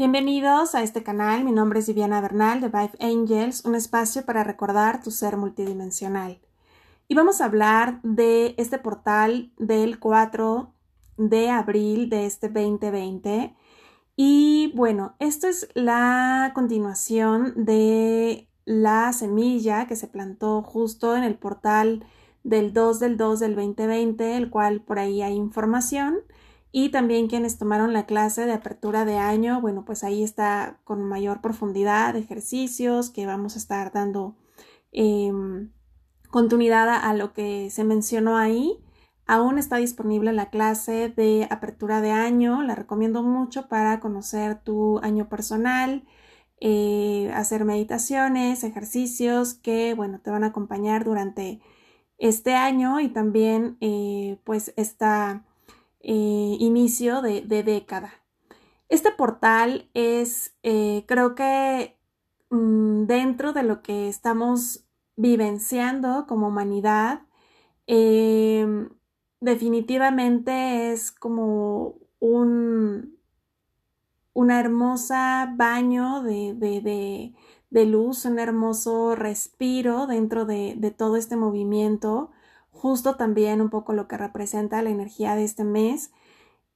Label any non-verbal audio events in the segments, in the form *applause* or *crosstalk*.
Bienvenidos a este canal, mi nombre es Viviana Bernal de Vive Angels, un espacio para recordar tu ser multidimensional. Y vamos a hablar de este portal del 4 de abril de este 2020. Y bueno, esto es la continuación de la semilla que se plantó justo en el portal del 2 del 2 del 2020, el cual por ahí hay información. Y también quienes tomaron la clase de apertura de año, bueno, pues ahí está con mayor profundidad ejercicios que vamos a estar dando em, continuidad a lo que se mencionó ahí. Aún está disponible la clase de apertura de año, la recomiendo mucho para conocer tu año personal, eh, hacer meditaciones, ejercicios que, bueno, te van a acompañar durante este año y también, eh, pues, esta eh, inicio de, década. Este portal es, eh, creo que mm, dentro de lo que estamos vivenciando como humanidad, em, definitivamente es como un, una hermosa baño de, luz, un hermoso respiro dentro de, de todo este movimiento justo también un poco lo que representa la energía de este mes.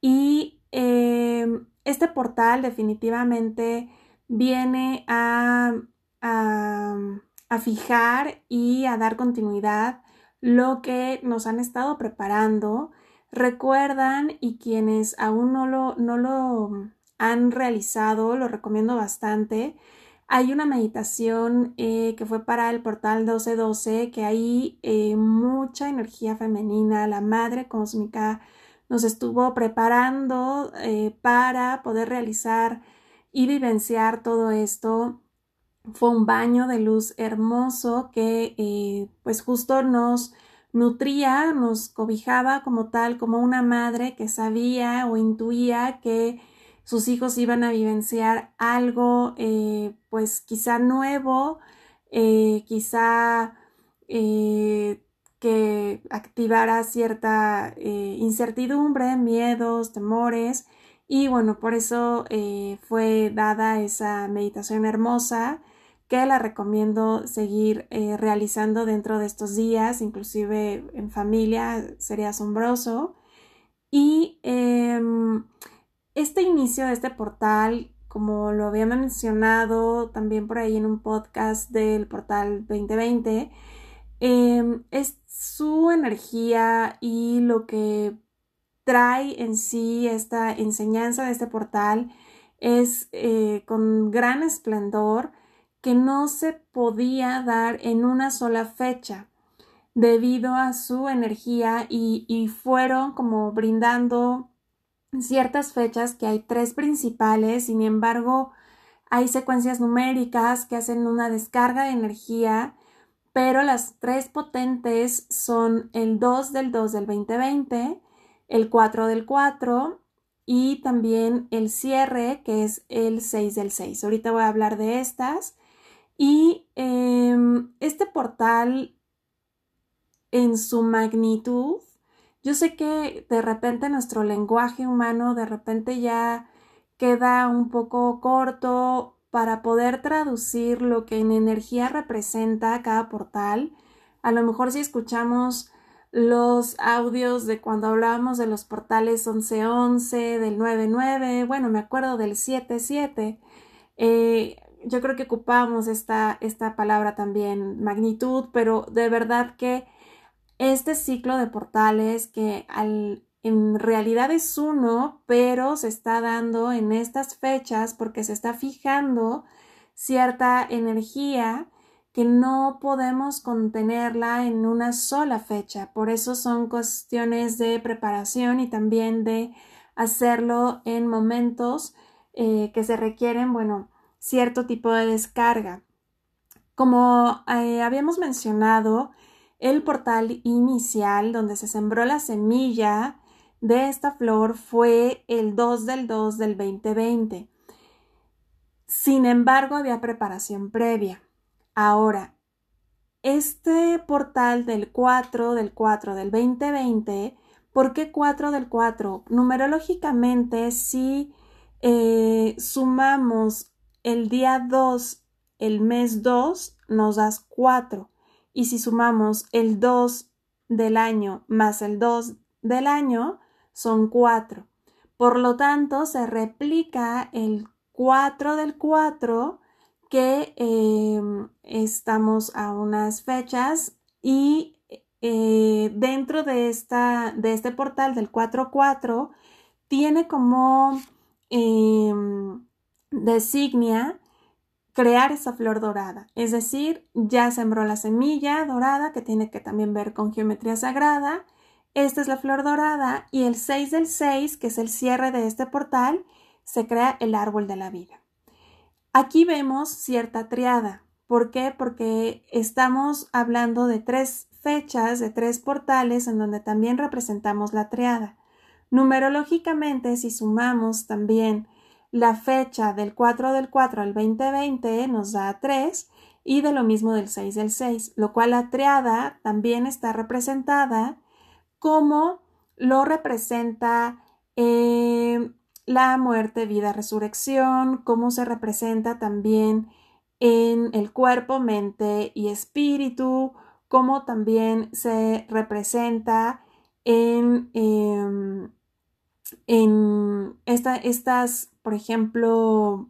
Y em, este portal definitivamente viene a, a, fijar y a dar continuidad lo que nos han estado preparando. Recuerdan y quienes aún no lo, no lo han realizado, lo recomiendo bastante hay una meditación eh, que fue para el portal 1212, que hay eh, mucha energía femenina, la madre cósmica nos estuvo preparando eh, para poder realizar y vivenciar todo esto. Fue un baño de luz hermoso que pues justo nos nutría, nos cobijaba como tal, como una madre que sabía o intuía que sus hijos iban a vivenciar algo, eh, pues quizá nuevo, eh, quizá eh, que activara cierta incertidumbre, miedos, temores. Y bueno, por eso fue dada esa meditación hermosa que la recomiendo seguir realizando dentro de estos días, inclusive en familia, sería asombroso. Y em, este inicio de este portal, como lo había mencionado también por ahí en un podcast del portal 2020, em, es su energía y lo que trae en sí esta enseñanza de este portal es eh, con gran esplendor que no se podía dar en una sola fecha debido a su energía y, y fueron como brindando ciertas fechas que hay tres principales, sin embargo, hay secuencias numéricas que hacen una descarga de energía, pero las tres potentes son el 2 del 2 del 2020, el 4 del 4 y también el cierre que es el 6 del 6. Ahorita voy a hablar de estas. Y em, este portal en su magnitud yo sé que de repente nuestro lenguaje humano de repente ya queda un poco corto para poder traducir lo que en energía representa cada portal. A lo mejor si escuchamos los audios de cuando hablábamos de los portales 1111, del 99, bueno, me acuerdo del 77. Eh, yo creo que ocupamos esta, esta palabra también, magnitud, pero de verdad que este ciclo de portales que en realidad es uno, pero se está dando en estas fechas porque se está fijando cierta energía que no podemos contenerla en una sola fecha. Por eso son cuestiones de preparación y también de hacerlo en momentos eh, que se requieren, bueno, cierto tipo de descarga. Como eh, habíamos mencionado, el portal inicial donde se sembró la semilla de esta flor fue el 2 del 2 del 2020. Sin embargo, había preparación previa. Ahora, este portal del 4 del 4 del 2020, ¿por qué 4 del 4? Numerológicamente sí eh, sumamos el día 2, el mes 2, nos das 4. Y si sumamos el 2 del año más el 2 del año, son 4. Por lo tanto, se replica el 4 del 4 que em, estamos a unas fechas y eh, dentro de, esta, de este portal del 4-4 tiene como em, designia crear esa flor dorada. Es decir, ya sembró la semilla dorada que tiene que también ver con geometría sagrada. Esta es la flor dorada y el 6 del 6, que es el cierre de este portal, se crea el árbol de la vida. Aquí vemos cierta triada. ¿Por qué? Porque estamos hablando de tres fechas, de tres portales en donde también representamos la triada. Numerológicamente, si sumamos también la fecha del 4 del 4 al 2020, nos da 3 y de lo mismo del 6 del 6, lo cual la triada también está representada como lo representa eh, la muerte, vida, resurrección, cómo se representa también en el cuerpo, mente y espíritu, cómo también se representa en, em, en estas, por ejemplo,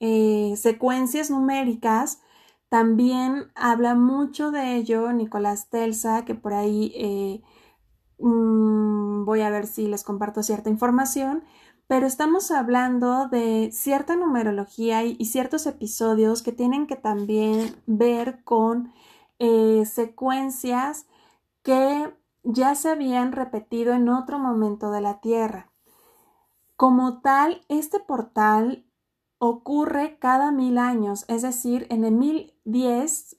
eh, secuencias numéricas. También habla mucho de ello Nicolás Telsa, que por ahí eh, mm, voy a ver si les comparto cierta información, pero estamos hablando de cierta numerología y, ciertos episodios que tienen que también ver con eh, secuencias que ya se habían repetido en otro momento de la Tierra. Como tal, este portal ocurre cada mil años, es decir, en el 1010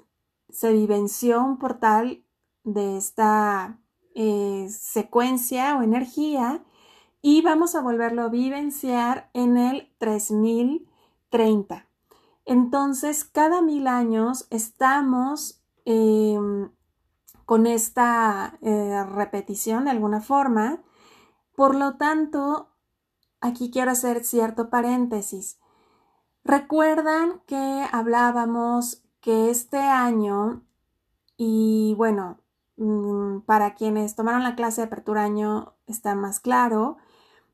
se vivenció un portal de esta eh, secuencia o energía y vamos a volverlo a vivenciar en el 3030. Entonces, cada mil años estamos em, con esta eh, repetición de alguna forma. Por lo tanto, aquí quiero hacer cierto paréntesis. Recuerdan que hablábamos que este año, y bueno, mm, para quienes tomaron la clase de apertura año está más claro,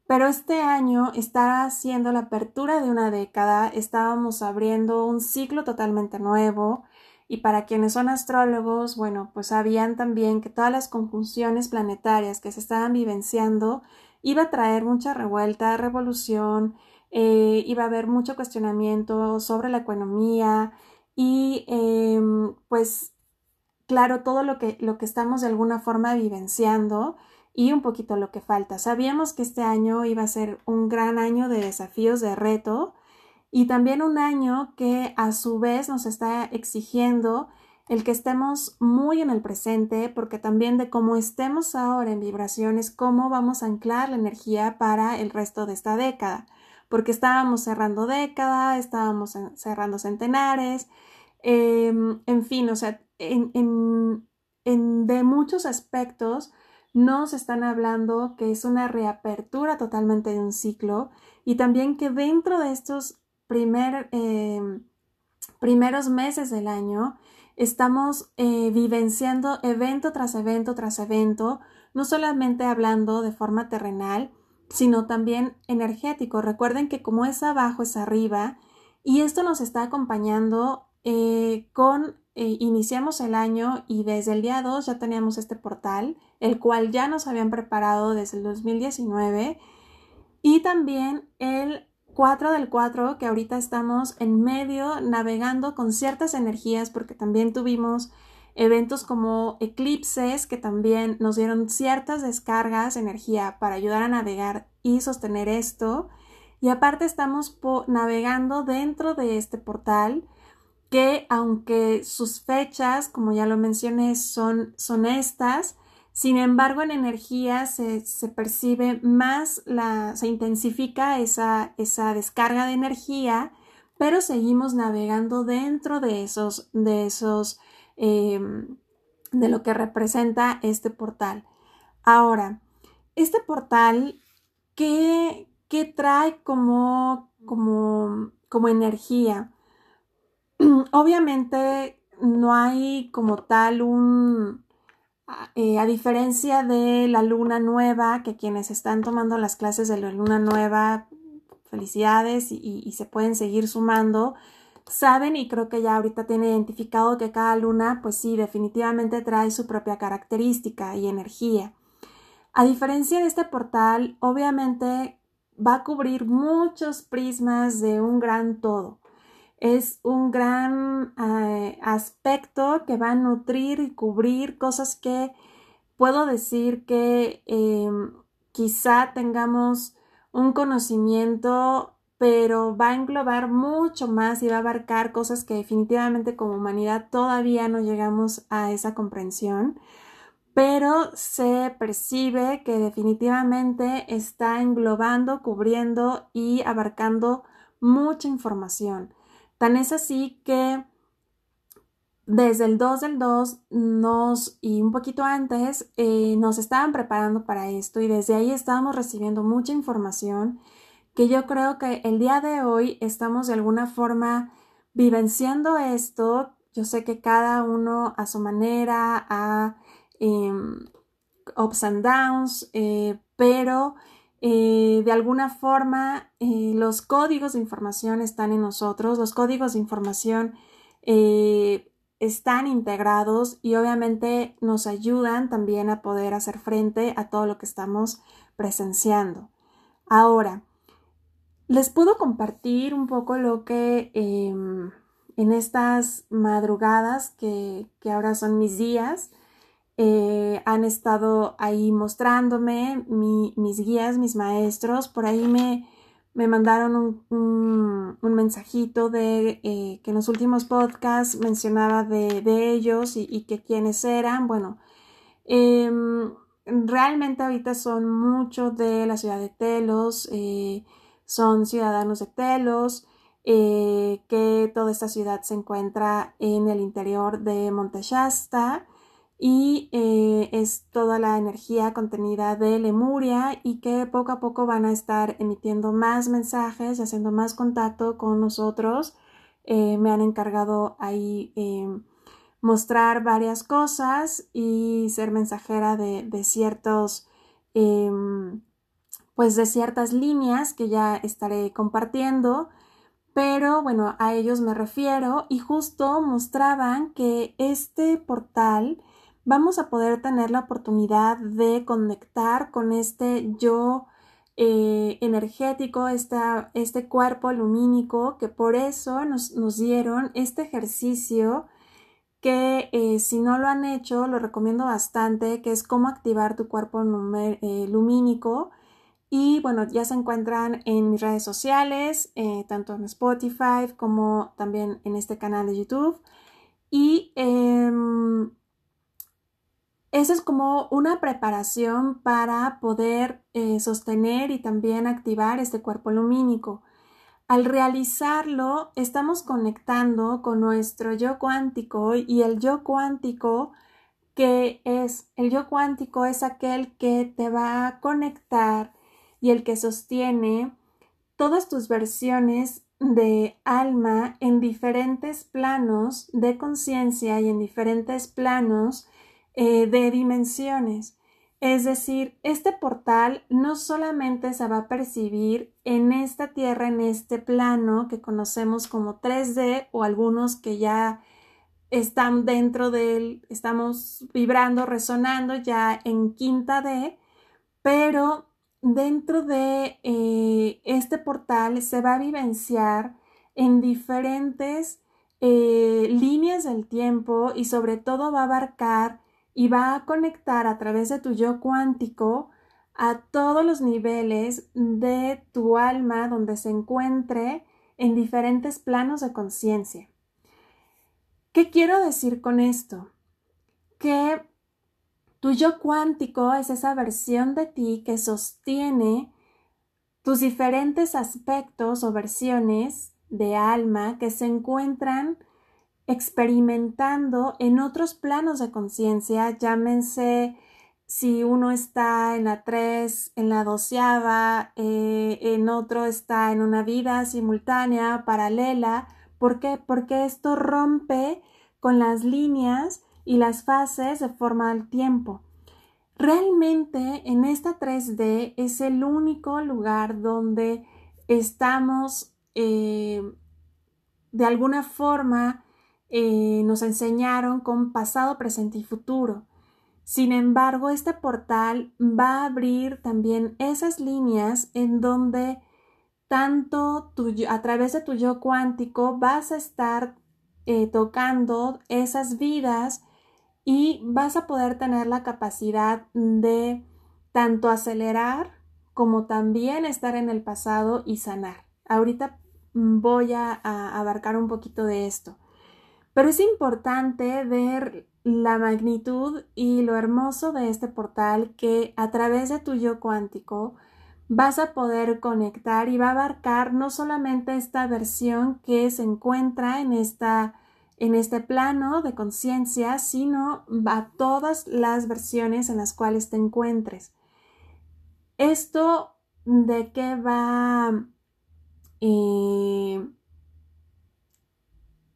pero este año está siendo la apertura de una década, estábamos abriendo un ciclo totalmente nuevo y para quienes son astrólogos, bueno, pues sabían también que todas las conjunciones planetarias que se estaban vivenciando iba a traer mucha revuelta, revolución, eh, iba a haber mucho cuestionamiento sobre la economía y em, pues claro, todo lo que, lo que estamos de alguna forma vivenciando y un poquito lo que falta. Sabíamos que este año iba a ser un gran año de desafíos, de reto y también un año que a su vez nos está exigiendo el que estemos muy en el presente, porque también de cómo estemos ahora en vibraciones, cómo vamos a anclar la energía para el resto de esta década, porque estábamos cerrando década, estábamos cerrando centenares, em, en fin, o sea, en, en, de muchos aspectos nos están hablando que es una reapertura totalmente de un ciclo y también que dentro de estos em, primeros meses del año estamos eh, vivenciando evento tras evento tras evento, no solamente hablando de forma terrenal, sino también energético. Recuerden que como es abajo es arriba y esto nos está acompañando eh, con eh, iniciamos el año y desde el día 2 ya teníamos este portal, el cual ya nos habían preparado desde el 2019. Y también el 4 del 4, que ahorita estamos en medio navegando con ciertas energías, porque también tuvimos eventos como eclipses que también nos dieron ciertas descargas de energía para ayudar a navegar y sostener esto. Y aparte estamos navegando dentro de este portal que aunque sus fechas, como ya lo mencioné, son, son estas, sin embargo en energía se, percibe más, la, se intensifica esa, esa descarga de energía, pero seguimos navegando dentro de esos, de esos, em, de lo que representa este portal. Ahora, este portal, ¿qué, qué trae como, como, como energía. *clears throat* Obviamente no hay como tal un, eh, a diferencia de la luna nueva, que quienes están tomando las clases de la luna nueva, felicidades y se pueden seguir sumando, saben y creo que ya ahorita tiene identificado que cada luna, pues sí, definitivamente trae su propia característica y energía. A diferencia de este portal, obviamente va a cubrir muchos prismas de un gran todo. Es un gran eh, aspecto que va a nutrir y cubrir cosas que puedo decir que em, quizá tengamos un conocimiento pero va a englobar mucho más y va a abarcar cosas que definitivamente como humanidad todavía no llegamos a esa comprensión, pero se percibe que definitivamente está englobando, cubriendo y abarcando mucha información. Tan es así que desde el 2 del 2 nos, y un poquito antes, eh, nos estaban preparando para esto y desde ahí estábamos recibiendo mucha información que yo creo que el día de hoy estamos de alguna forma vivenciando esto. Yo sé que cada uno a su manera, a em, ups and downs, eh, pero eh, de alguna forma eh, los códigos de información están en nosotros, los códigos de información están integrados y obviamente nos ayudan también a poder hacer frente a todo lo que estamos presenciando. Ahora, les puedo compartir un poco lo que em, en estas madrugadas que, ahora son mis días eh, han estado ahí mostrándome mis guías, mis maestros. Por ahí me, me mandaron un, mensajito de eh, que en los últimos podcasts mencionaba de, ellos y, que quiénes eran. Bueno, em, realmente ahorita son muchos de la ciudad de Telos. Eh, son ciudadanos de Telos, que toda esta ciudad se encuentra en el interior de Monteshasta y eh, es toda la energía contenida de Lemuria y que poco a poco van a estar emitiendo más mensajes y haciendo más contacto con nosotros. Eh, me han encargado ahí mostrar varias cosas y ser mensajera de, de ciertos pues de ciertas líneas que ya estaré compartiendo, pero bueno, a ellos me refiero y justo mostraban que este portal vamos a poder tener la oportunidad de conectar con este yo eh, energético, este cuerpo lumínico, que por eso nos, dieron este ejercicio que eh, si no lo han hecho, lo recomiendo bastante, que es cómo activar tu cuerpo eh, lumínico y bueno, ya se encuentran en mis redes sociales, tanto en Spotify como también en este canal de YouTube. Y eh, eso es como una preparación para poder eh, sostener y también activar este cuerpo lumínico. Al realizarlo, estamos conectando con nuestro yo cuántico y el yo cuántico que es, el yo cuántico es aquel que te va a conectar y el que sostiene todas tus versiones de alma en diferentes planos de conciencia y en diferentes planos eh, de dimensiones. Es decir, este portal no solamente se va a percibir en esta tierra, en este plano que conocemos como 3D o algunos que ya están dentro de estamos vibrando, resonando ya en quinta D, pero dentro de eh, este portal se va a vivenciar en diferentes eh, líneas del tiempo y sobre todo va a abarcar y va a conectar a través de tu yo cuántico a todos los niveles de tu alma donde se encuentre en diferentes planos de conciencia. ¿Qué quiero decir con esto? Que tu yo cuántico es esa versión de ti que sostiene tus diferentes aspectos o versiones de alma que se encuentran experimentando en otros planos de conciencia, llámense si uno está en la 3, en la doceava, eh, en otro está en una vida simultánea, paralela. ¿Por qué? Porque esto rompe con las líneas y las fases de forma del tiempo. Realmente en esta 3D es el único lugar donde estamos eh, de alguna forma eh, nos enseñaron con pasado, presente y futuro. Sin embargo, este portal va a abrir también esas líneas en donde tanto a través de tu yo cuántico vas a estar eh, tocando esas vidas y vas a poder tener la capacidad de tanto acelerar como también estar en el pasado y sanar. Ahorita voy a abarcar un poquito de esto. Pero es importante ver la magnitud y lo hermoso de este portal que a través de tu yo cuántico vas a poder conectar y va a abarcar no solamente esta versión que se encuentra en esta en este plano de conciencia, sino a todas las versiones en las cuales te encuentres. Esto de qué va eh,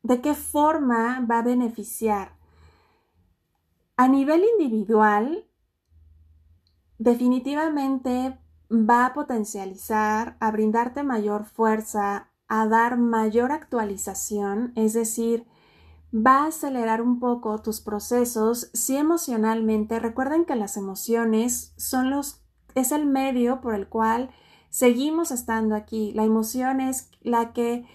de qué forma va a beneficiar a nivel individual, definitivamente va a potencializar, a brindarte mayor fuerza, a dar mayor actualización, es decir, va a acelerar un poco tus procesos si emocionalmente, recuerden que las emociones son los, es el medio por el cual seguimos estando aquí. La emoción es la que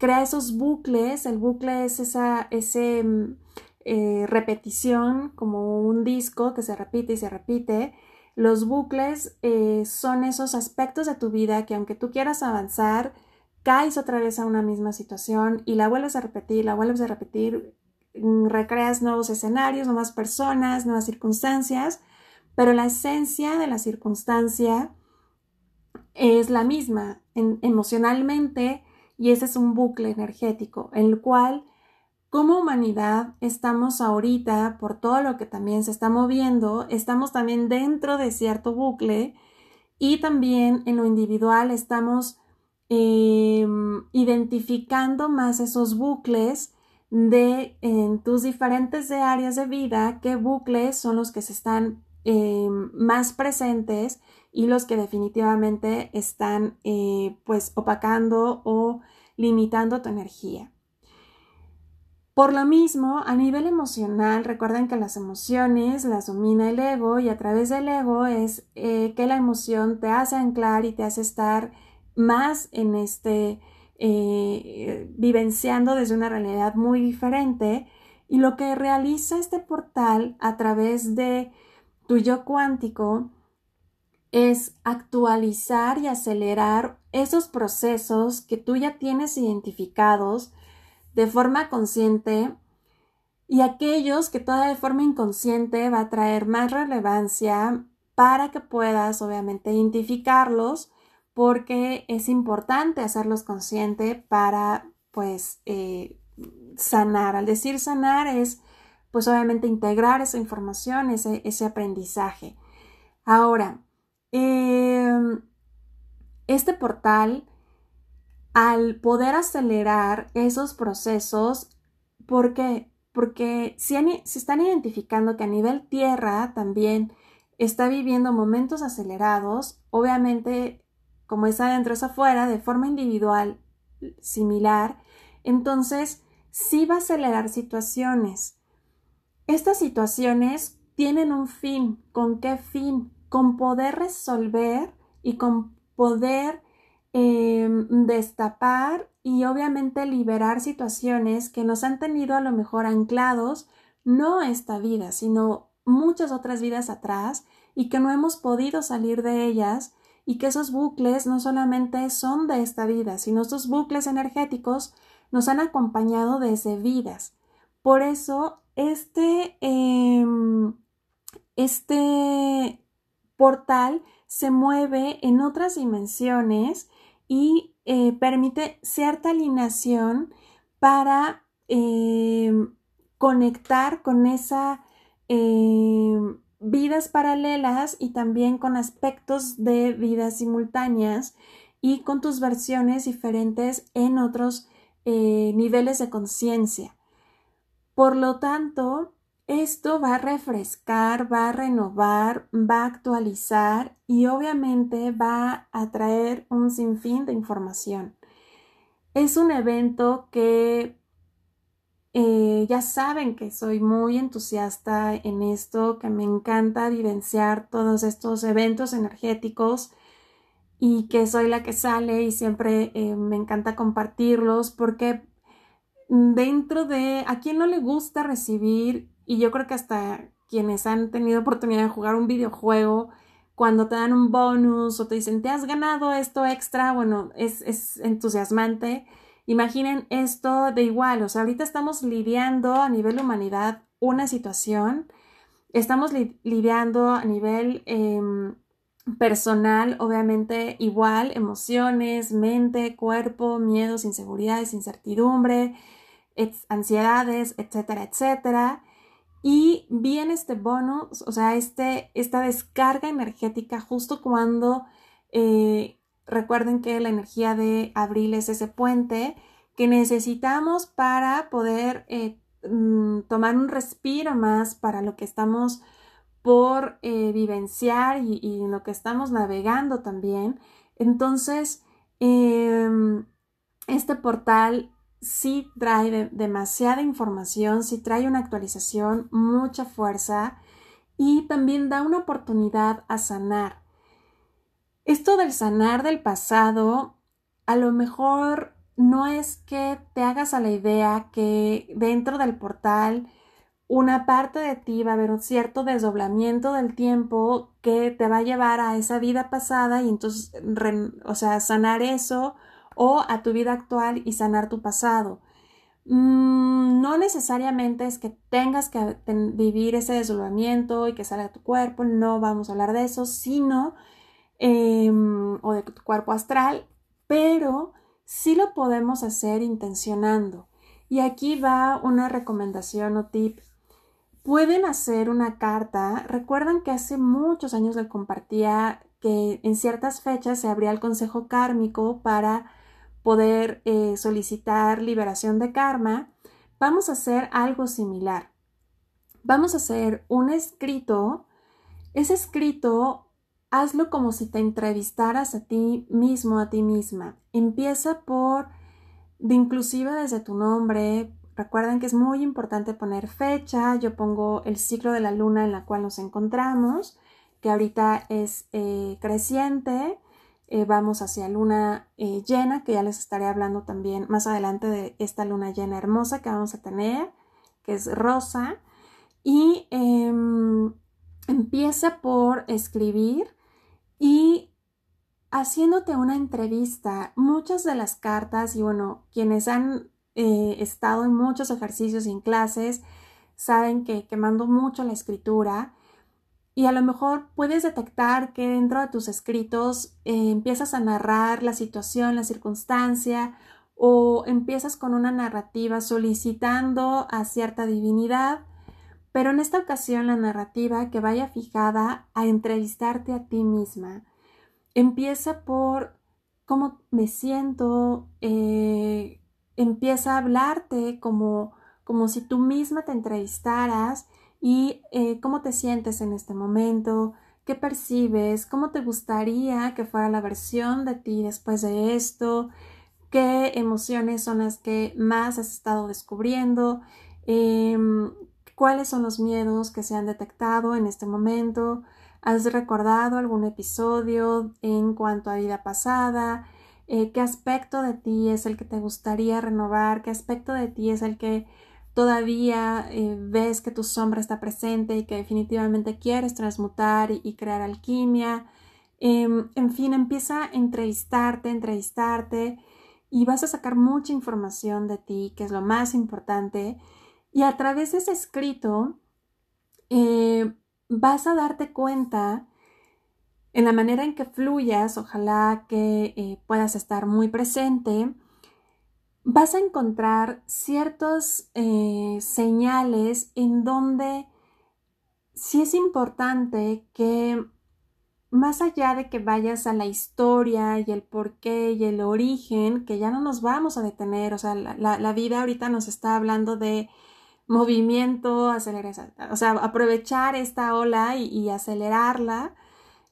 crea esos bucles, el bucle es esa, ese, mm, eh, repetición, como un disco que se repite y se repite. Los bucles eh, son esos aspectos de tu vida que aunque tú quieras avanzar, caes otra vez a una misma situación y la vuelves a repetir, la vuelves a repetir, mm, recreas nuevos escenarios, nuevas personas, nuevas circunstancias, pero la esencia de la circunstancia es la misma emocionalmente y ese es un bucle energético, en el cual como humanidad estamos ahorita, por todo lo que también se está moviendo, estamos también dentro de cierto bucle y también en lo individual estamos em, identificando más esos bucles de en tus diferentes áreas de vida, qué bucles son los que se están em, más presentes y los que definitivamente están eh, pues opacando o limitando tu energía. Por lo mismo, a nivel emocional, recuerden que las emociones las domina el ego y a través del ego es eh, que la emoción te hace anclar y te hace estar más en este, eh, vivenciando desde una realidad muy diferente. Y lo que realiza este portal a través de tu yo cuántico es actualizar y acelerar esos procesos que tú ya tienes identificados de forma consciente y aquellos que toda de forma inconsciente va a traer más relevancia para que puedas obviamente identificarlos porque es importante hacerlos consciente para pues eh, sanar. Al decir sanar es pues obviamente integrar esa información, ese, ese aprendizaje. Ahora, em, este portal al poder acelerar esos procesos, ¿por qué? Porque si, están identificando que a nivel tierra también está viviendo momentos acelerados, obviamente como es adentro es afuera, de forma individual similar, entonces sí va a acelerar situaciones. Estas situaciones tienen un fin. ¿Con qué fin? Con poder resolver y con poder Em, destapar y obviamente liberar situaciones que nos han tenido a lo mejor anclados, no esta vida, sino muchas otras vidas atrás y que no hemos podido salir de ellas y que esos bucles no solamente son de esta vida, sino estos bucles energéticos nos han acompañado desde vidas. Por eso, este, em, este portal se mueve en otras dimensiones y eh, permite cierta alineación para eh, conectar con esa eh, vidas paralelas y también con aspectos de vidas simultáneas y con tus versiones diferentes en otros eh, niveles de conciencia. Por lo tanto, esto va a refrescar, va a renovar, va a actualizar y obviamente va a traer un sinfín de información. Es un evento que eh, ya saben que soy muy entusiasta en esto, que me encanta vivenciar todos estos eventos energéticos y que soy la que sale y siempre eh, me encanta compartirlos porque dentro de a quien no le gusta recibir y yo creo que hasta quienes han tenido oportunidad de jugar un videojuego cuando te dan un bonus o te dicen te has ganado esto extra, bueno, es, es entusiasmante. Imaginen esto de igual, o sea, ahorita estamos lidiando a nivel humanidad una situación, estamos lidiando a nivel em, personal, obviamente igual, emociones, mente, cuerpo, miedos, inseguridades, incertidumbre, ansiedades, etcétera, etcétera. Y viene este bonus, o sea, este, esta descarga energética justo cuando eh, recuerden que la energía de abril es ese puente que necesitamos para poder eh, mm, tomar un respiro más para lo que estamos por eh, vivenciar y, y, lo que estamos navegando también. Entonces, em, este portal sí trae demasiada información, sí trae una actualización, mucha fuerza y también da una oportunidad a sanar. Esto del sanar del pasado, a lo mejor no es que te hagas a la idea que dentro del portal una parte de ti va a haber un cierto desdoblamiento del tiempo que te va a llevar a esa vida pasada y entonces, o sea, sanar eso o a tu vida actual y sanar tu pasado. Mm, no necesariamente es que tengas que vivir ese desdoblamiento y que salga tu cuerpo, no vamos a hablar de eso, sino, em, o de tu cuerpo astral, pero sí lo podemos hacer intencionando. Y aquí va una recomendación o tip pueden hacer una carta. Recuerdan que hace muchos años les compartía que en ciertas fechas se abría el consejo kármico para poder eh, solicitar liberación de karma. Vamos a hacer algo similar. Vamos a hacer un escrito. Ese escrito, hazlo como si te entrevistaras a ti mismo, a ti misma. Empieza por, de inclusive desde tu nombre, Recuerden que es muy importante poner fecha. Yo pongo el ciclo de la luna en la cual nos encontramos, que ahorita es eh, creciente. Eh, vamos hacia luna eh, llena, que ya les estaré hablando también más adelante de esta luna llena hermosa que vamos a tener, que es rosa. Y em, empieza por escribir y haciéndote una entrevista. Muchas de las cartas, y bueno, quienes han he estado en muchos ejercicios y en clases, saben que, que mando mucho la escritura y a lo mejor puedes detectar que dentro de tus escritos eh, empiezas a narrar la situación, la circunstancia o empiezas con una narrativa solicitando a cierta divinidad, pero en esta ocasión la narrativa que vaya fijada a entrevistarte a ti misma. Empieza por cómo me siento, eh, empieza a hablarte como, como si tú misma te entrevistaras y eh, cómo te sientes en este momento, qué percibes, cómo te gustaría que fuera la versión de ti después de esto, qué emociones son las que más has estado descubriendo, em, cuáles son los miedos que se han detectado en este momento, has recordado algún episodio en cuanto a vida pasada, eh, qué aspecto de ti es el que te gustaría renovar, qué aspecto de ti es el que todavía eh, ves que tu sombra está presente y que definitivamente quieres transmutar y, crear alquimia. Em, en fin, empieza a entrevistarte, entrevistarte y vas a sacar mucha información de ti, que es lo más importante. Y a través de ese escrito eh, vas a darte cuenta en la manera en que fluyas, ojalá que eh, puedas estar muy presente, vas a encontrar ciertas eh, señales en donde sí es importante que más allá de que vayas a la historia y el porqué y el origen, que ya no nos vamos a detener, o sea, la, vida ahorita nos está hablando de movimiento, acelerar, o sea, aprovechar esta ola y acelerarla.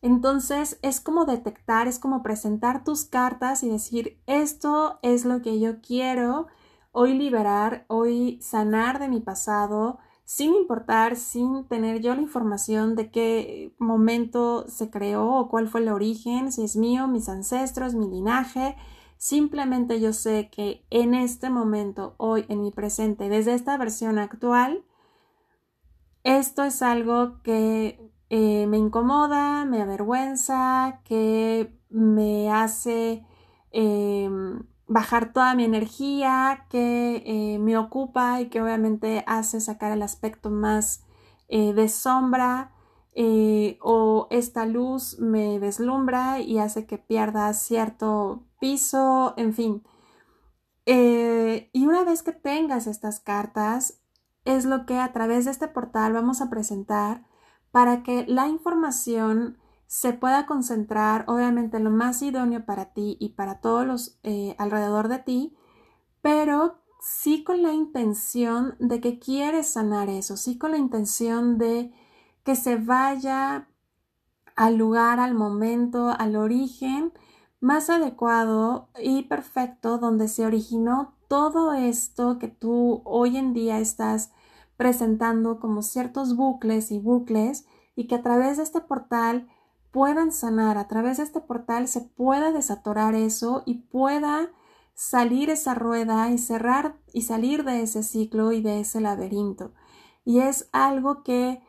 Entonces es como detectar, es como presentar tus cartas y decir, esto es lo que yo quiero hoy liberar, hoy sanar de mi pasado, sin importar, sin tener yo la información de qué momento se creó o cuál fue el origen, si es mío, mis ancestros, mi linaje. Simplemente yo sé que en este momento, hoy, en mi presente, desde esta versión actual, esto es algo que eh, me incomoda, me avergüenza, que me hace em, bajar toda mi energía que eh, me ocupa y que obviamente hace sacar el aspecto más eh, de sombra eh, o esta luz me deslumbra y hace que pierda cierto piso, en fin. y una vez que tengas estas cartas, es lo que a través de este portal vamos a presentar para que la información se pueda concentrar obviamente lo más idóneo para ti y para todos los eh, alrededor de ti, pero sí con la intención de que quieres sanar eso, sí con la intención de que se vaya al lugar, al momento, al origen más adecuado y perfecto donde se originó todo esto que tú hoy en día estás presentando como ciertos bucles y bucles y que a través de este portal puedan sanar, a través de este portal se pueda desatorar eso y pueda salir esa rueda y cerrar y salir de ese ciclo y de ese laberinto. Y es algo que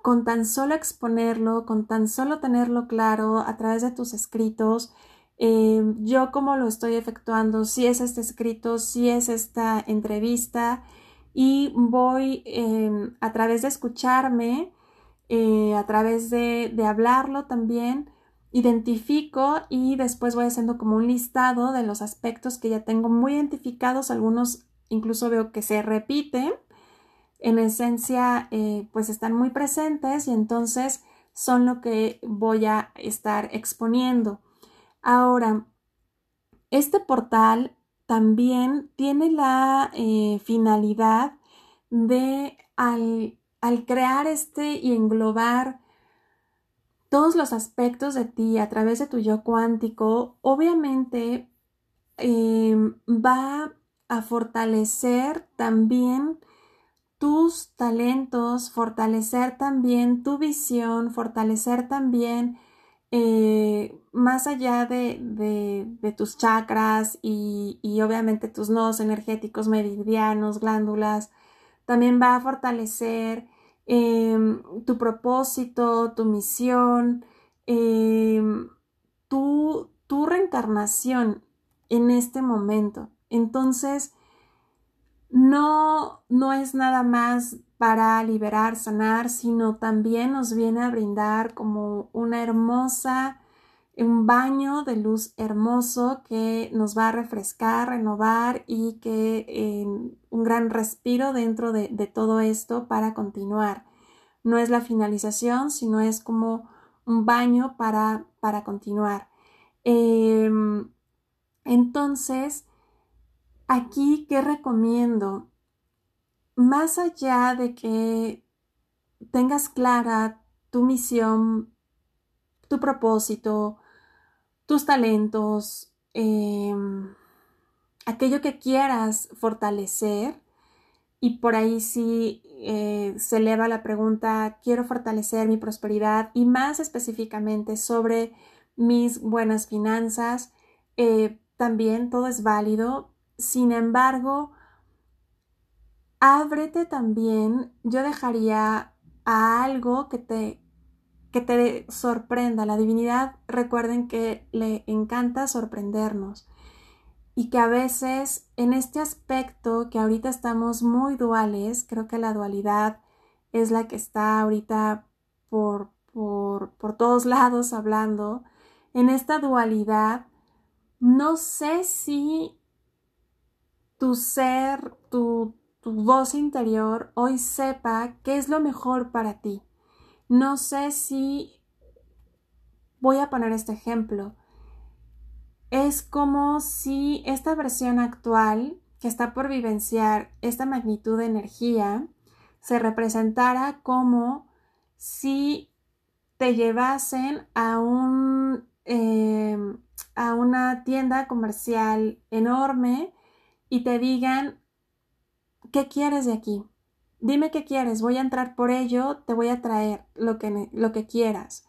con tan solo exponerlo, con tan solo tenerlo claro a través de tus escritos, eh, yo como lo estoy efectuando, si es este escrito, si es esta entrevista y voy eh, a través de escucharme, eh, a través de, de hablarlo también, identifico y después voy haciendo como un listado de los aspectos que ya tengo muy identificados, algunos incluso veo que se repiten, en esencia eh, pues están muy presentes y entonces son lo que voy a estar exponiendo. Ahora, este portal también tiene la eh, finalidad de al al crear este y englobar todos los aspectos de ti a través de tu yo cuántico, obviamente em, va a fortalecer también tus talentos, fortalecer también tu visión, fortalecer también eh, más allá de, de, tus chakras y, y obviamente tus nodos energéticos, meridianos, glándulas, también va a fortalecer em, tu propósito, tu misión, em, tu, tu reencarnación en este momento. Entonces, no, no es nada más para liberar, sanar, sino también nos viene a brindar como una hermosa un baño de luz hermoso que nos va a refrescar, renovar y que un gran respiro dentro de, todo esto para continuar. No es la finalización, sino es como un baño para, para continuar. Em, entonces, aquí, ¿qué recomiendo? Más allá de que tengas clara tu misión, tu propósito, tus talentos, em, aquello que quieras fortalecer. Y por ahí sí eh, se eleva la pregunta, quiero fortalecer mi prosperidad y más específicamente sobre mis buenas finanzas. Eh, también todo es válido. Sin embargo, ábrete también. Yo dejaría a algo que te que te sorprenda. La divinidad, recuerden que le encanta sorprendernos y que a veces en este aspecto que ahorita estamos muy duales, creo que la dualidad es la que está ahorita por, por, por todos *laughs* lados hablando, en esta dualidad, no sé si tu ser, tu, tu voz interior hoy sepa qué es lo mejor para ti No sé si voy a poner este ejemplo. Es como si esta versión actual que está por vivenciar esta magnitud de energía se representara como si te llevasen a un em, a una tienda comercial enorme y te digan ¿qué quieres de aquí? Dime qué quieres, voy a entrar por ello, te voy a traer lo que, lo que quieras.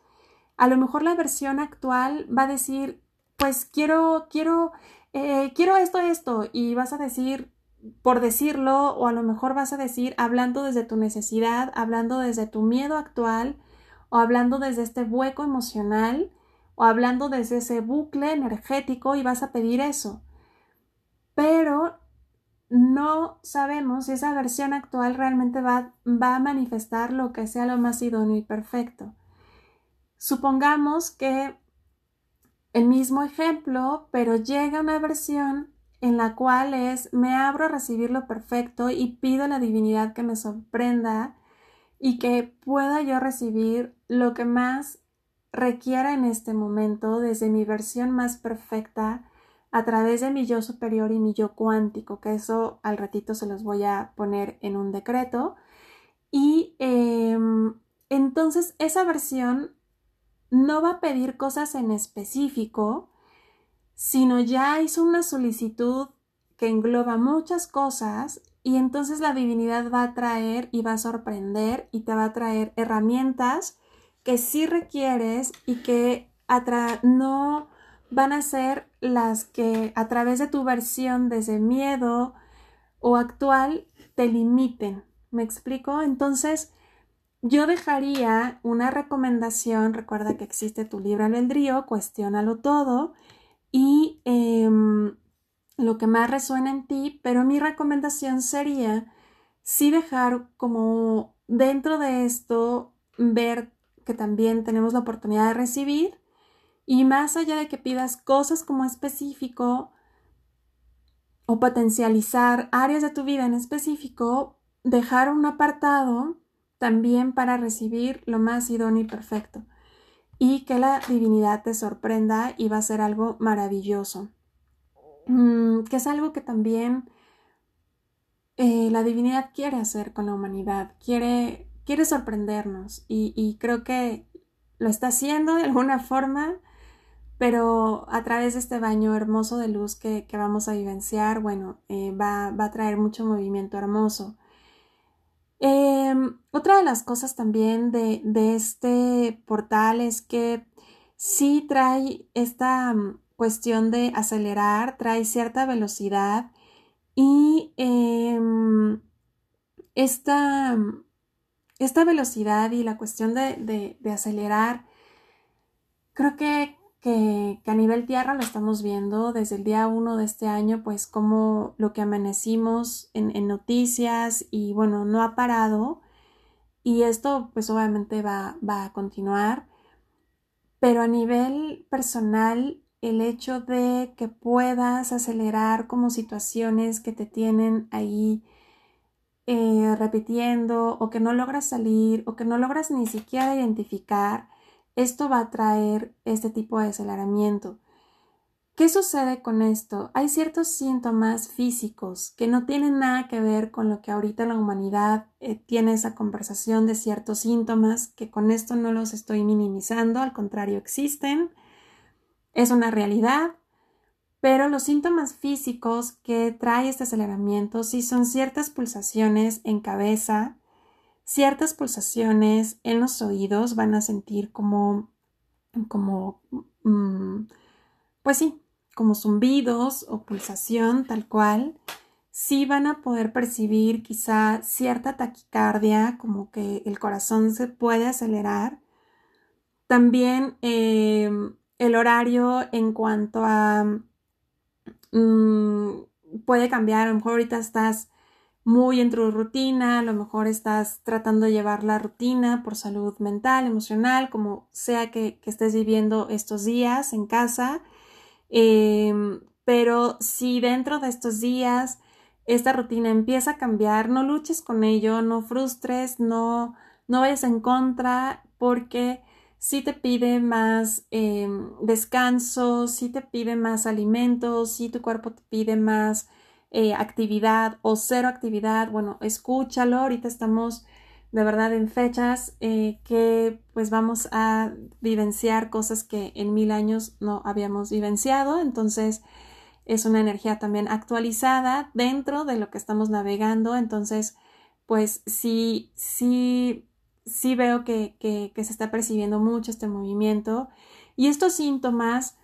A lo mejor la versión actual va a decir, pues quiero, quiero, eh, quiero esto, esto, y vas a decir, por decirlo, o a lo mejor vas a decir, hablando desde tu necesidad, hablando desde tu miedo actual, o hablando desde este hueco emocional, o hablando desde ese bucle energético, y vas a pedir eso. Pero no sabemos si esa versión actual realmente va, va, a manifestar lo que sea lo más idóneo y perfecto. Supongamos que el mismo ejemplo, pero llega una versión en la cual es me abro a recibir lo perfecto y pido a la divinidad que me sorprenda y que pueda yo recibir lo que más requiera en este momento desde mi versión más perfecta a través de mi yo superior y mi yo cuántico, que eso al ratito se los voy a poner en un decreto. Y em, entonces esa versión no va a pedir cosas en específico, sino ya hizo una solicitud que engloba muchas cosas y entonces la divinidad va a traer y va a sorprender y te va a traer herramientas que sí requieres y que no van a ser las que a través de tu versión desde miedo o actual te limiten. ¿Me explico? Entonces, yo dejaría una recomendación, recuerda que existe tu libre albedrío, cuestiónalo todo y em, lo que más resuena en ti, pero mi recomendación sería sí dejar como dentro de esto ver que también tenemos la oportunidad de recibir y más allá de que pidas cosas como específico o potencializar áreas de tu vida en específico, dejar un apartado también para recibir lo más idóneo y perfecto. Y que la divinidad te sorprenda y va a ser algo maravilloso. Mm, que es algo que también eh, la divinidad quiere hacer con la humanidad, quiere, quiere sorprendernos y, creo que lo está haciendo de alguna forma pero a través de este baño hermoso de luz que, vamos a vivenciar, bueno, eh, va, a traer mucho movimiento hermoso. Em, otra de las cosas también de, este portal es que sí trae esta mm, cuestión de acelerar, trae cierta velocidad y em, esta, esta, velocidad y la cuestión de, de acelerar creo que que, a nivel tierra lo estamos viendo desde el día uno de este año, pues como lo que amanecimos en, noticias y bueno, no ha parado. Y esto pues obviamente va, va a continuar, pero a nivel personal el hecho de que puedas acelerar como situaciones que te tienen ahí eh, repitiendo o que no logras salir o que no logras ni siquiera identificar, esto va a traer este tipo de aceleramiento. ¿Qué sucede con esto? Hay ciertos síntomas físicos que no tienen nada que ver con lo que ahorita la humanidad eh, tiene esa conversación de ciertos síntomas, que con esto no los estoy minimizando, al contrario, existen, es una realidad, pero los síntomas físicos que trae este aceleramiento sí son ciertas pulsaciones en cabeza, ciertas pulsaciones en los oídos van a sentir como, como, mm, pues sí, como zumbidos o pulsación tal cual. Sí van a poder percibir quizá cierta taquicardia, como que el corazón se puede acelerar. También em, el horario en cuanto a... Mm, puede cambiar, a lo mejor ahorita estás muy en tu rutina, a lo mejor estás tratando de llevar la rutina por salud mental, emocional, como sea que, estés viviendo estos días en casa. Em, pero si dentro de estos días esta rutina empieza a cambiar, no luches con ello, no frustres, no, no vayas en contra, porque sí te pide más em, descanso, sí te pide más alimentos, sí tu cuerpo te pide más eh, actividad o cero actividad. Bueno, escúchalo, ahorita estamos de verdad en fechas eh, que pues vamos a vivenciar cosas que en mil años no habíamos vivenciado, entonces es una energía también actualizada dentro de lo que estamos navegando, entonces pues sí, sí sí veo que, se está percibiendo mucho este movimiento. Y estos síntomas,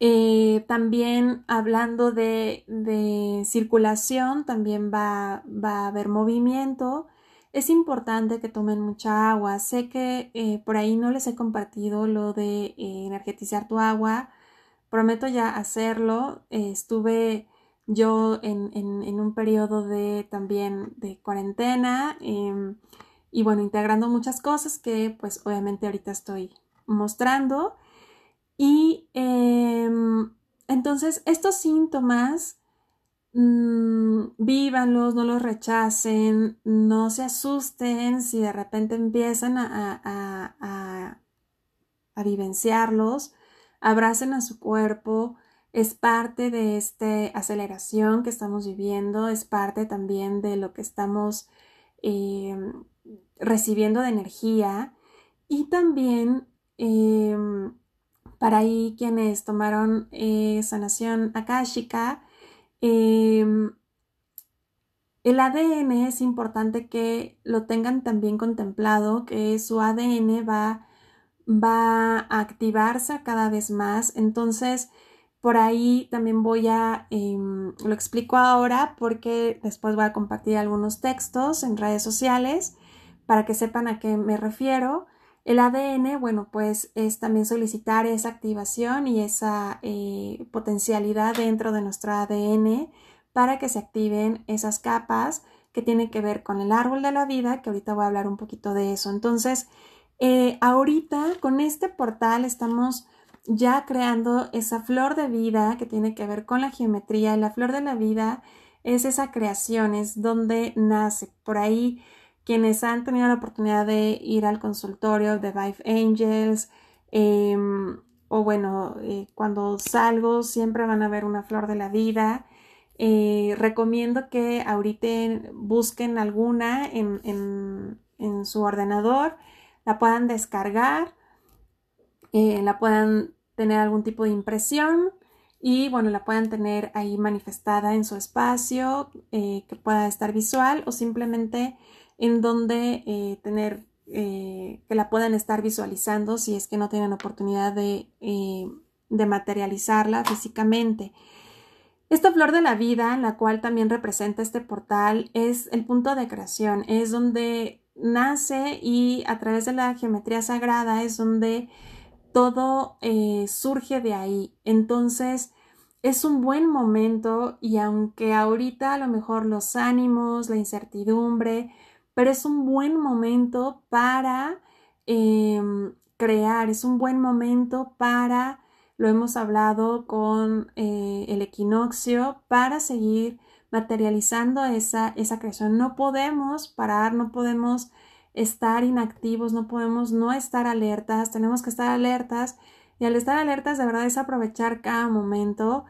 eh, también hablando de, circulación, también va, va, a haber movimiento. Es importante que tomen mucha agua. Sé que eh, por ahí no les he compartido lo de eh, energetizar tu agua. Prometo ya hacerlo. estuve yo en, en, un periodo de también de cuarentena. Em, y bueno, integrando muchas cosas que pues obviamente ahorita estoy mostrando. Y em, entonces estos síntomas, mmm, vívanlos, no los rechacen, no se asusten si de repente empiezan a, vivenciarlos, abracen a su cuerpo, es parte de esta aceleración que estamos viviendo, es parte también de lo que estamos em, recibiendo de energía. Y también em, para ahí quienes tomaron eh, sanación akáshica, em, el ADN es importante que lo tengan también contemplado, que su ADN va, va a activarse cada vez más. Entonces, por ahí también voy a, em, lo explico ahora porque después voy a compartir algunos textos en redes sociales para que sepan a qué me refiero. El ADN, bueno, pues es también solicitar esa activación y esa eh, potencialidad dentro de nuestro ADN para que se activen esas capas que tienen que ver con el árbol de la vida, que ahorita voy a hablar un poquito de eso. Entonces, eh, ahorita con este portal estamos ya creando esa flor de vida que tiene que ver con la geometría. Y la flor de la vida es esa creación, es donde nace. Por ahí quienes han tenido la oportunidad de ir al consultorio de Vive Angels, em, o bueno, eh, cuando salgo siempre van a ver una flor de la vida. Eh, recomiendo que ahorita busquen alguna en, en, su ordenador, la puedan descargar, eh, la puedan tener algún tipo de impresión y bueno, la puedan tener ahí manifestada en su espacio, que pueda estar visual o simplemente en donde eh, tener eh, que la puedan estar visualizando si es que no tienen oportunidad de, eh, de materializarla físicamente. Esta flor de la vida, la cual también representa este portal, es el punto de creación, es donde nace y a través de la geometría sagrada es donde todo surge de ahí. Entonces, es un buen momento y aunque ahorita a lo mejor los ánimos, la incertidumbre, pero es un buen momento para em, crear, es un buen momento para, lo hemos hablado con eh, el equinoccio, para seguir materializando esa, esa creación. No podemos parar, no podemos estar inactivos, no podemos no estar alertas, tenemos que estar alertas y al estar alertas de verdad es aprovechar cada momento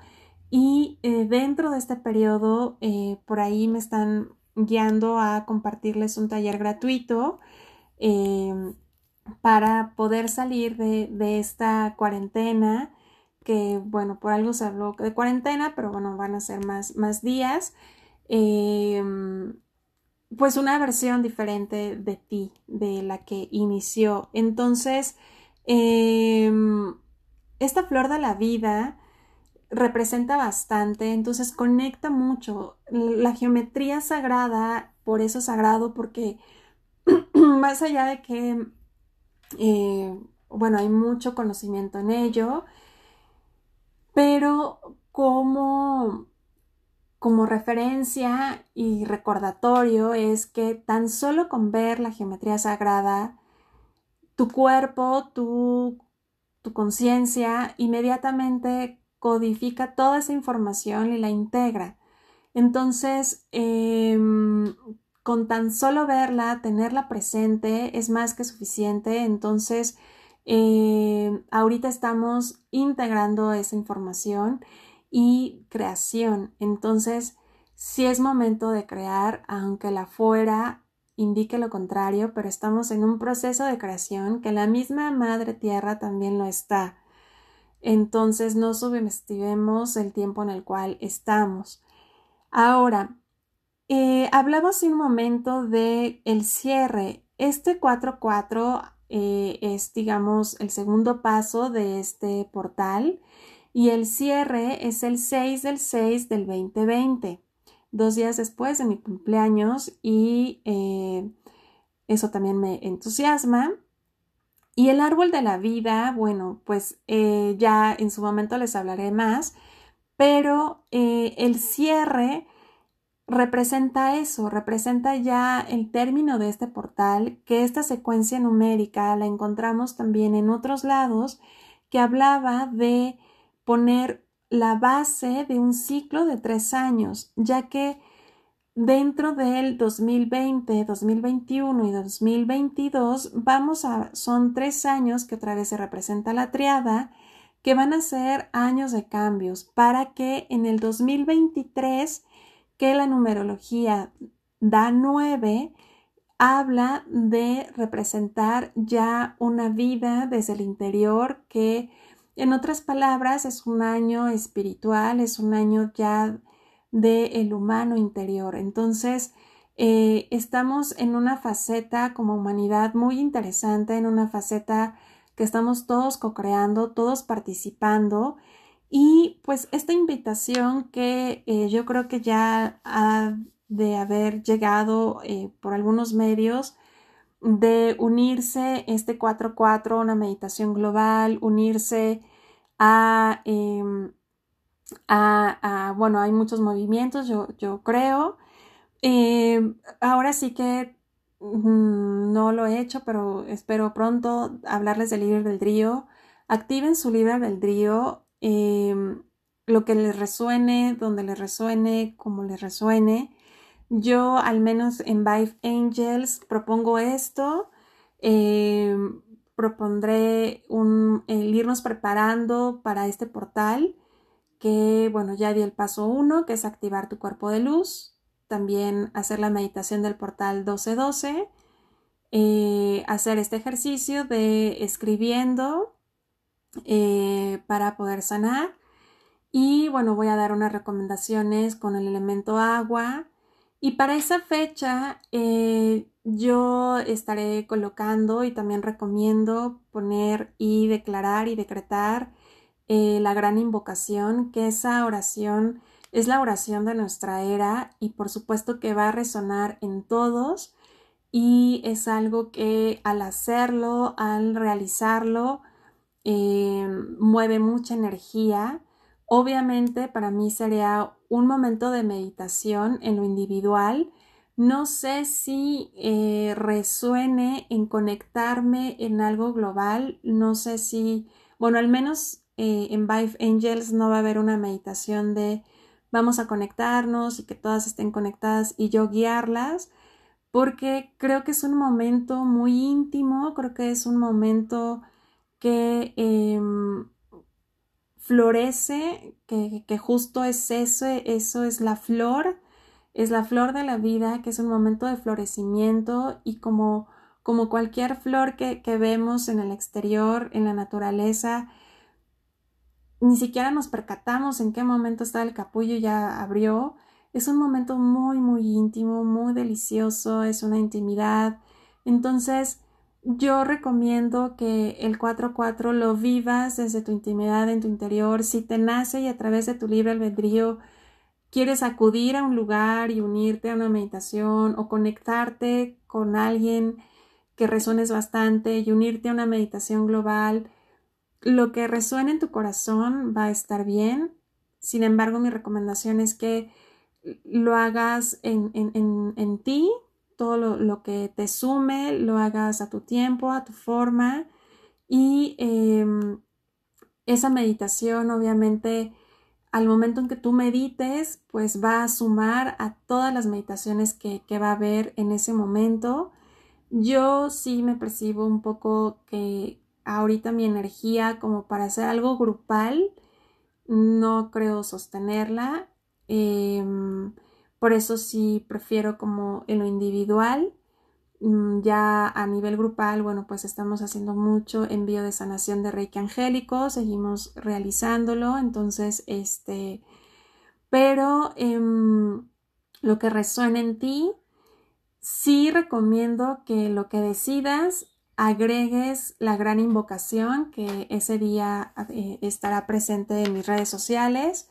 y eh, dentro de este periodo eh, por ahí me están guiando a compartirles un taller gratuito em, para poder salir de, esta cuarentena que bueno por algo se habló de cuarentena pero bueno van a ser más, más días em, pues una versión diferente de ti de la que inició. Entonces em, esta flor de la vida representa bastante, entonces conecta mucho. La geometría sagrada, por eso sagrado, porque *clears throat* más allá de que, eh, bueno, hay mucho conocimiento en ello, pero como, como referencia y recordatorio es que tan solo con ver la geometría sagrada, tu cuerpo, tu, tu conciencia inmediatamente codifica toda esa información y la integra. Entonces, em, con tan solo verla, tenerla presente, es más que suficiente. Entonces, eh, ahorita estamos integrando esa información y creación. Entonces, si es momento de crear, aunque la fuera indique lo contrario, pero estamos en un proceso de creación que la misma Madre Tierra también lo está. Entonces no subestimemos el tiempo en el cual estamos. Ahora, eh, hablaba hace un momento de el cierre. Este 4.4 eh, es, digamos, el segundo paso de este portal y el cierre es el 6 del 6 del 2020, dos días después de mi cumpleaños y eh, eso también me entusiasma. Y el árbol de la vida, bueno, pues eh, ya en su momento les hablaré más, pero el cierre representa eso, representa ya el término de este portal, que esta secuencia numérica la encontramos también en otros lados, que hablaba de poner la base de un ciclo de tres años, ya que dentro del 2020, 2021 y 2022 vamos a, son tres años que otra vez se representa la triada, que van a ser años de cambios para que en el 2023 que la numerología da nueve, habla de representar ya una vida desde el interior que en otras palabras es un año espiritual, es un año ya del el humano interior. Entonces, eh, estamos en una faceta como humanidad muy interesante, en una faceta que estamos todos co-creando, todos participando y pues esta invitación que eh, yo creo que ya ha de haber llegado eh, por algunos medios de unirse este 4-4 a una meditación global, unirse a, em, a, bueno, hay muchos movimientos, yo, yo creo. Em, ahora sí que mm, no lo he hecho, pero espero pronto hablarles del libre albedrío. Activen su libre albedrío Em, lo que les resuene, donde les resuene, como les resuene. Yo, al menos en Vive Angels, propongo esto. Em, propondré un, el irnos preparando para este portal que, bueno, ya di el paso uno, que es activar tu cuerpo de luz. También hacer la meditación del portal 1212. Eh, hacer este ejercicio de escribiendo eh, para poder sanar. Y bueno, voy a dar unas recomendaciones con el elemento agua. Y para esa fecha eh, yo estaré colocando y también recomiendo poner y declarar y decretar eh, la gran invocación, que esa oración es la oración de nuestra era y por supuesto que va a resonar en todos y es algo que al hacerlo, al realizarlo, eh, mueve mucha energía. Obviamente para mí sería un momento de meditación en lo individual. No sé si eh, resuene en conectarme en algo global. No sé si, bueno, al menos eh, en Vive Angels no va a haber una meditación de vamos a conectarnos y que todas estén conectadas y yo guiarlas, porque creo que es un momento muy íntimo, creo que es un momento que em, florece, que, justo es eso, eso es la flor, es la flor de la vida, que es un momento de florecimiento y como, como cualquier flor que, que vemos en el exterior, en la naturaleza, ni siquiera nos percatamos en qué momento está el capullo ya abrió. Es un momento muy, muy íntimo, muy delicioso, es una intimidad. Entonces, yo recomiendo que el 4-4 lo vivas desde tu intimidad en tu interior. Si te nace y a través de tu libre albedrío quieres acudir a un lugar y unirte a una meditación o conectarte con alguien que resuenes bastante y unirte a una meditación global, lo que resuene en tu corazón va a estar bien. Sin embargo, mi recomendación es que lo hagas en, en, en ti, todo lo, que te sume, lo hagas a tu tiempo, a tu forma y em, esa meditación obviamente al momento en que tú medites, pues va a sumar a todas las meditaciones que, que va a haber en ese momento. Yo sí me percibo un poco que ahorita mi energía como para hacer algo grupal, no creo sostenerla. Em, por eso sí prefiero como en lo individual. Mm, ya a nivel grupal, bueno, pues estamos haciendo mucho envío de sanación de Reiki angélico, seguimos realizándolo, entonces, este, pero em, lo que resuena en ti, sí recomiendo que lo que decidas agregues la gran invocación que ese día eh, estará presente en mis redes sociales.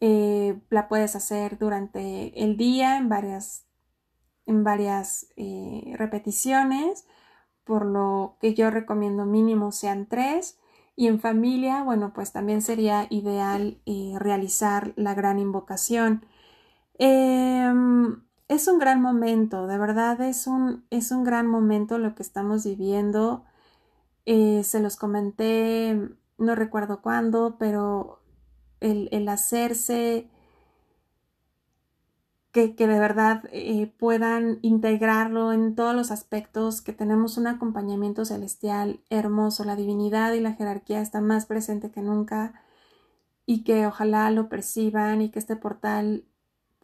Eh, la puedes hacer durante el día en varias en varias eh, repeticiones, por lo que yo recomiendo mínimo sean tres. Y en familia, bueno, pues también sería ideal realizar la gran invocación. Em, es un gran momento, de verdad es un, es un gran momento lo que estamos viviendo. Eh, se los comenté, no recuerdo cuándo, pero el, el hacerse que, de verdad eh, puedan integrarlo en todos los aspectos, que tenemos un acompañamiento celestial hermoso, la divinidad y la jerarquía están más presente que nunca y que ojalá lo perciban y que este portal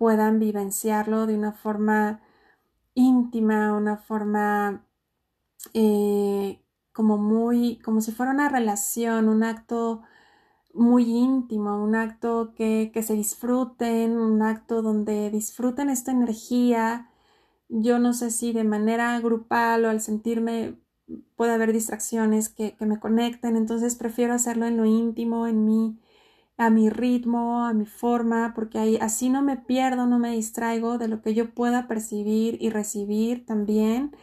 puedan vivenciarlo de una forma íntima, una forma eh, como muy, como si fuera una relación, un acto muy íntimo, un acto que, que se disfruten, un acto donde disfruten esta energía. Yo no sé si de manera grupal o al sentirme puede haber distracciones que, que me conecten, entonces prefiero hacerlo en lo íntimo, en mí, a mi ritmo, a mi forma, porque ahí, así no me pierdo, no me distraigo de lo que yo pueda percibir y recibir también.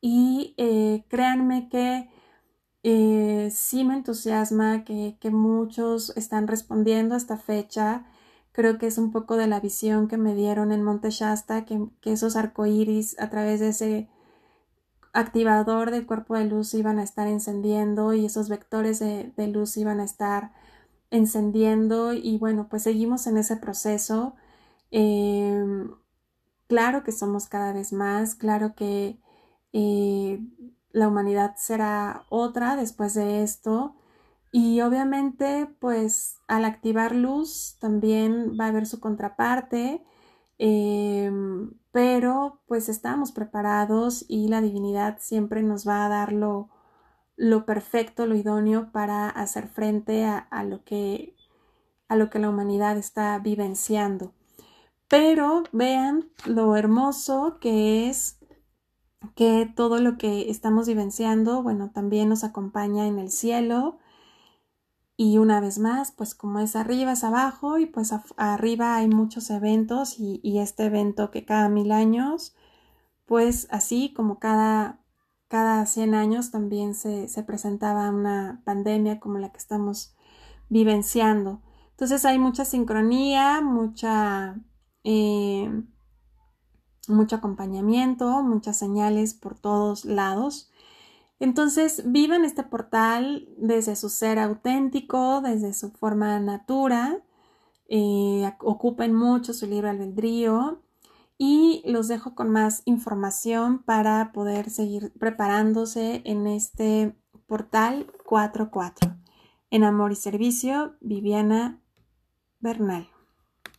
Y eh, créanme que eh, sí me entusiasma que, muchos están respondiendo a esta fecha. Creo que es un poco de la visión que me dieron en Monte Shasta, que, esos arcoíris a través de ese activador del cuerpo de luz iban a estar encendiendo y esos vectores de, luz iban a estar encendiendo y bueno, pues seguimos en ese proceso. Em, claro que somos cada vez más, claro que eh, la humanidad será otra después de esto. Y obviamente, pues al activar luz también va a haber su contraparte, em, pero pues estamos preparados y la divinidad siempre nos va a dar lo, perfecto, lo idóneo para hacer frente a, a, lo que, a lo que la humanidad está vivenciando. Pero vean lo hermoso que es que todo lo que estamos vivenciando, bueno, también nos acompaña en el cielo. Y una vez más, pues como es arriba es abajo y pues arriba hay muchos eventos y, este evento que cada mil años, pues así como cada, cada 100 años también se, presentaba una pandemia como la que estamos vivenciando. Entonces hay mucha sincronía, mucha... Eh, mucho acompañamiento, muchas señales por todos lados. Entonces, vivan este portal desde su ser auténtico, desde su forma natura, eh, ocupen mucho su libre albedrío y los dejo con más información para poder seguir preparándose en este portal 44. En Amor y Servicio, Viviana Bernal.